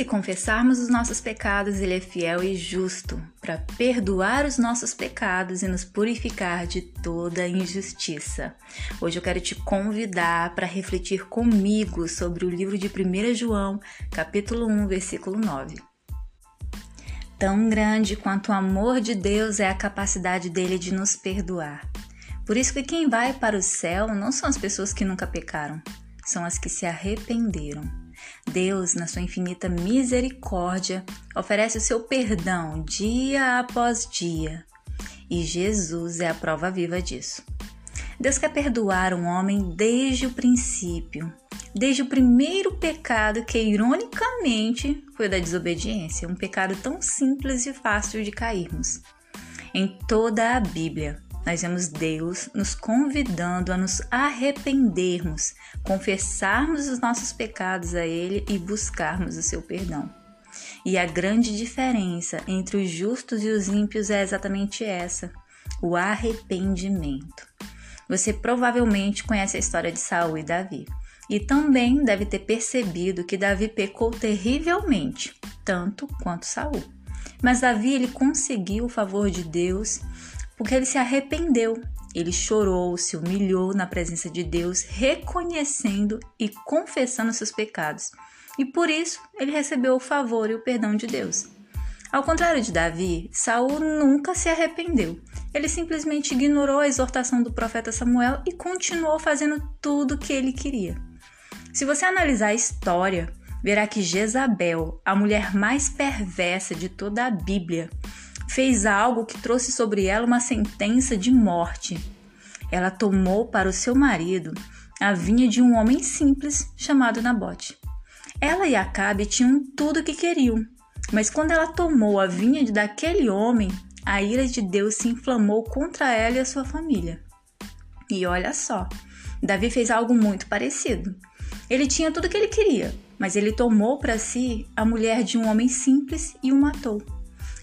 Se confessarmos os nossos pecados, Ele é fiel e justo para perdoar os nossos pecados e nos purificar de toda injustiça. Hoje eu quero te convidar para refletir comigo sobre o livro de 1 João, capítulo 1, versículo 9. Tão grande quanto o amor de Deus é a capacidade dele de nos perdoar. Por isso que quem vai para o céu não são as pessoas que nunca pecaram, são as que se arrependeram. Deus, na sua infinita misericórdia, oferece o seu perdão dia após dia. E Jesus é a prova viva disso. Deus quer perdoar um homem desde o princípio, desde o primeiro pecado que, ironicamente, foi da desobediência, um pecado tão simples e fácil de cairmos. Em toda a Bíblia, nós vemos Deus nos convidando a nos arrependermos, confessarmos os nossos pecados a Ele e buscarmos o seu perdão. E a grande diferença entre os justos e os ímpios é exatamente essa: o arrependimento. Você provavelmente conhece a história de Saul e Davi, e também deve ter percebido que Davi pecou terrivelmente, tanto quanto Saul. Mas Davi ele conseguiu o favor de Deus porque ele se arrependeu. Ele chorou, se humilhou na presença de Deus, reconhecendo e confessando seus pecados. E por isso ele recebeu o favor e o perdão de Deus. Ao contrário de Davi, Saul nunca se arrependeu. Ele simplesmente ignorou a exortação do profeta Samuel e continuou fazendo tudo o que ele queria. Se você analisar a história, verá que Jezabel, a mulher mais perversa de toda a Bíblia, fez algo que trouxe sobre ela uma sentença de morte. Ela tomou para o seu marido a vinha de um homem simples chamado Nabote. Ela e Acabe tinham tudo o que queriam, mas quando ela tomou a vinha daquele homem, a ira de Deus se inflamou contra ela e a sua família. E olha só, Davi fez algo muito parecido. Ele tinha tudo o que ele queria, mas ele tomou para si a mulher de um homem simples e o matou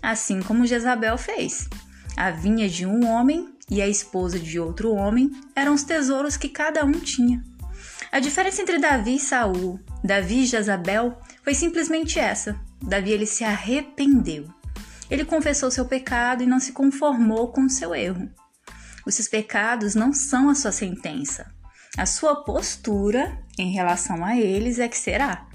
assim como Jezabel fez. A vinha de um homem e a esposa de outro homem eram os tesouros que cada um tinha. A diferença entre Davi e Saul, Davi e Jezabel, foi simplesmente essa. Davi ele se arrependeu. Ele confessou seu pecado e não se conformou com seu erro. Os seus pecados não são a sua sentença. A sua postura em relação a eles é que será.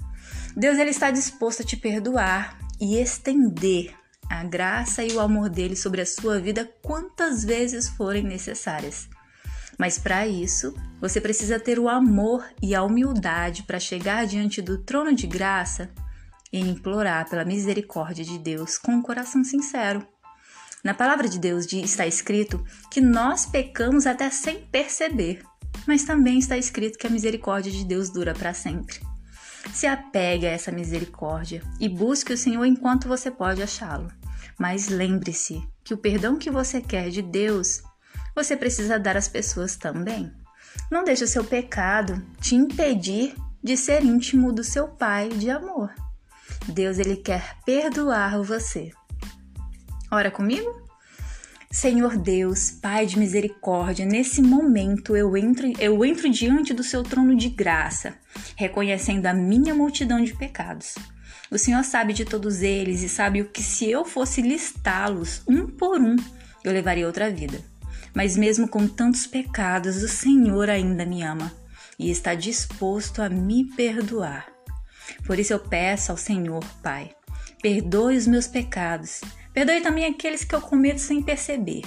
Deus ele está disposto a te perdoar e estender a graça e o amor dele sobre a sua vida quantas vezes forem necessárias. Mas para isso, você precisa ter o amor e a humildade para chegar diante do trono de graça e implorar pela misericórdia de Deus com um coração sincero. Na palavra de Deus está escrito que nós pecamos até sem perceber, mas também está escrito que a misericórdia de Deus dura para sempre. Se apegue a essa misericórdia e busque o Senhor enquanto você pode achá-lo. Mas lembre-se que o perdão que você quer de Deus, você precisa dar às pessoas também. Não deixe o seu pecado te impedir de ser íntimo do seu Pai de amor. Deus ele quer perdoar você. Ora comigo? Senhor Deus, Pai de misericórdia, nesse momento eu entro, eu entro diante do seu trono de graça, reconhecendo a minha multidão de pecados. O Senhor sabe de todos eles e sabe o que se eu fosse listá-los um por um, eu levaria outra vida. Mas mesmo com tantos pecados, o Senhor ainda me ama e está disposto a me perdoar. Por isso eu peço ao Senhor, Pai, perdoe os meus pecados Perdoe também aqueles que eu cometo sem perceber.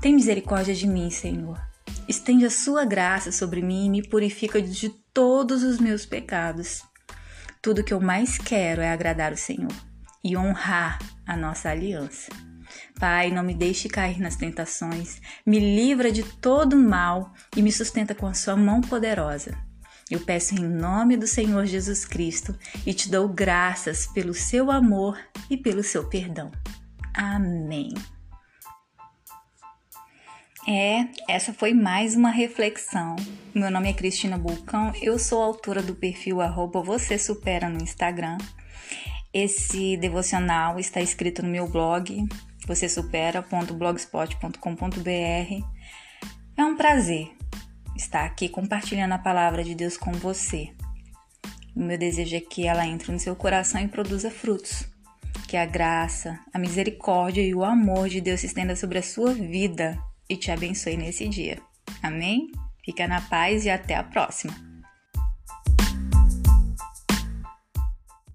Tem misericórdia de mim, Senhor. Estende a sua graça sobre mim e me purifica de todos os meus pecados. Tudo que eu mais quero é agradar o Senhor e honrar a nossa aliança. Pai, não me deixe cair nas tentações, me livra de todo mal e me sustenta com a sua mão poderosa. Eu peço em nome do Senhor Jesus Cristo e te dou graças pelo seu amor e pelo seu perdão. Amém. É, essa foi mais uma reflexão. Meu nome é Cristina Bulcão, eu sou autora do perfil arroba Você Supera no Instagram. Esse devocional está escrito no meu blog, vocêsupera.blogspot.com.br. É um prazer estar aqui compartilhando a palavra de Deus com você. O meu desejo é que ela entre no seu coração e produza frutos. Que a graça, a misericórdia e o amor de Deus se estenda sobre a sua vida e te abençoe nesse dia. Amém? Fica na paz e até a próxima!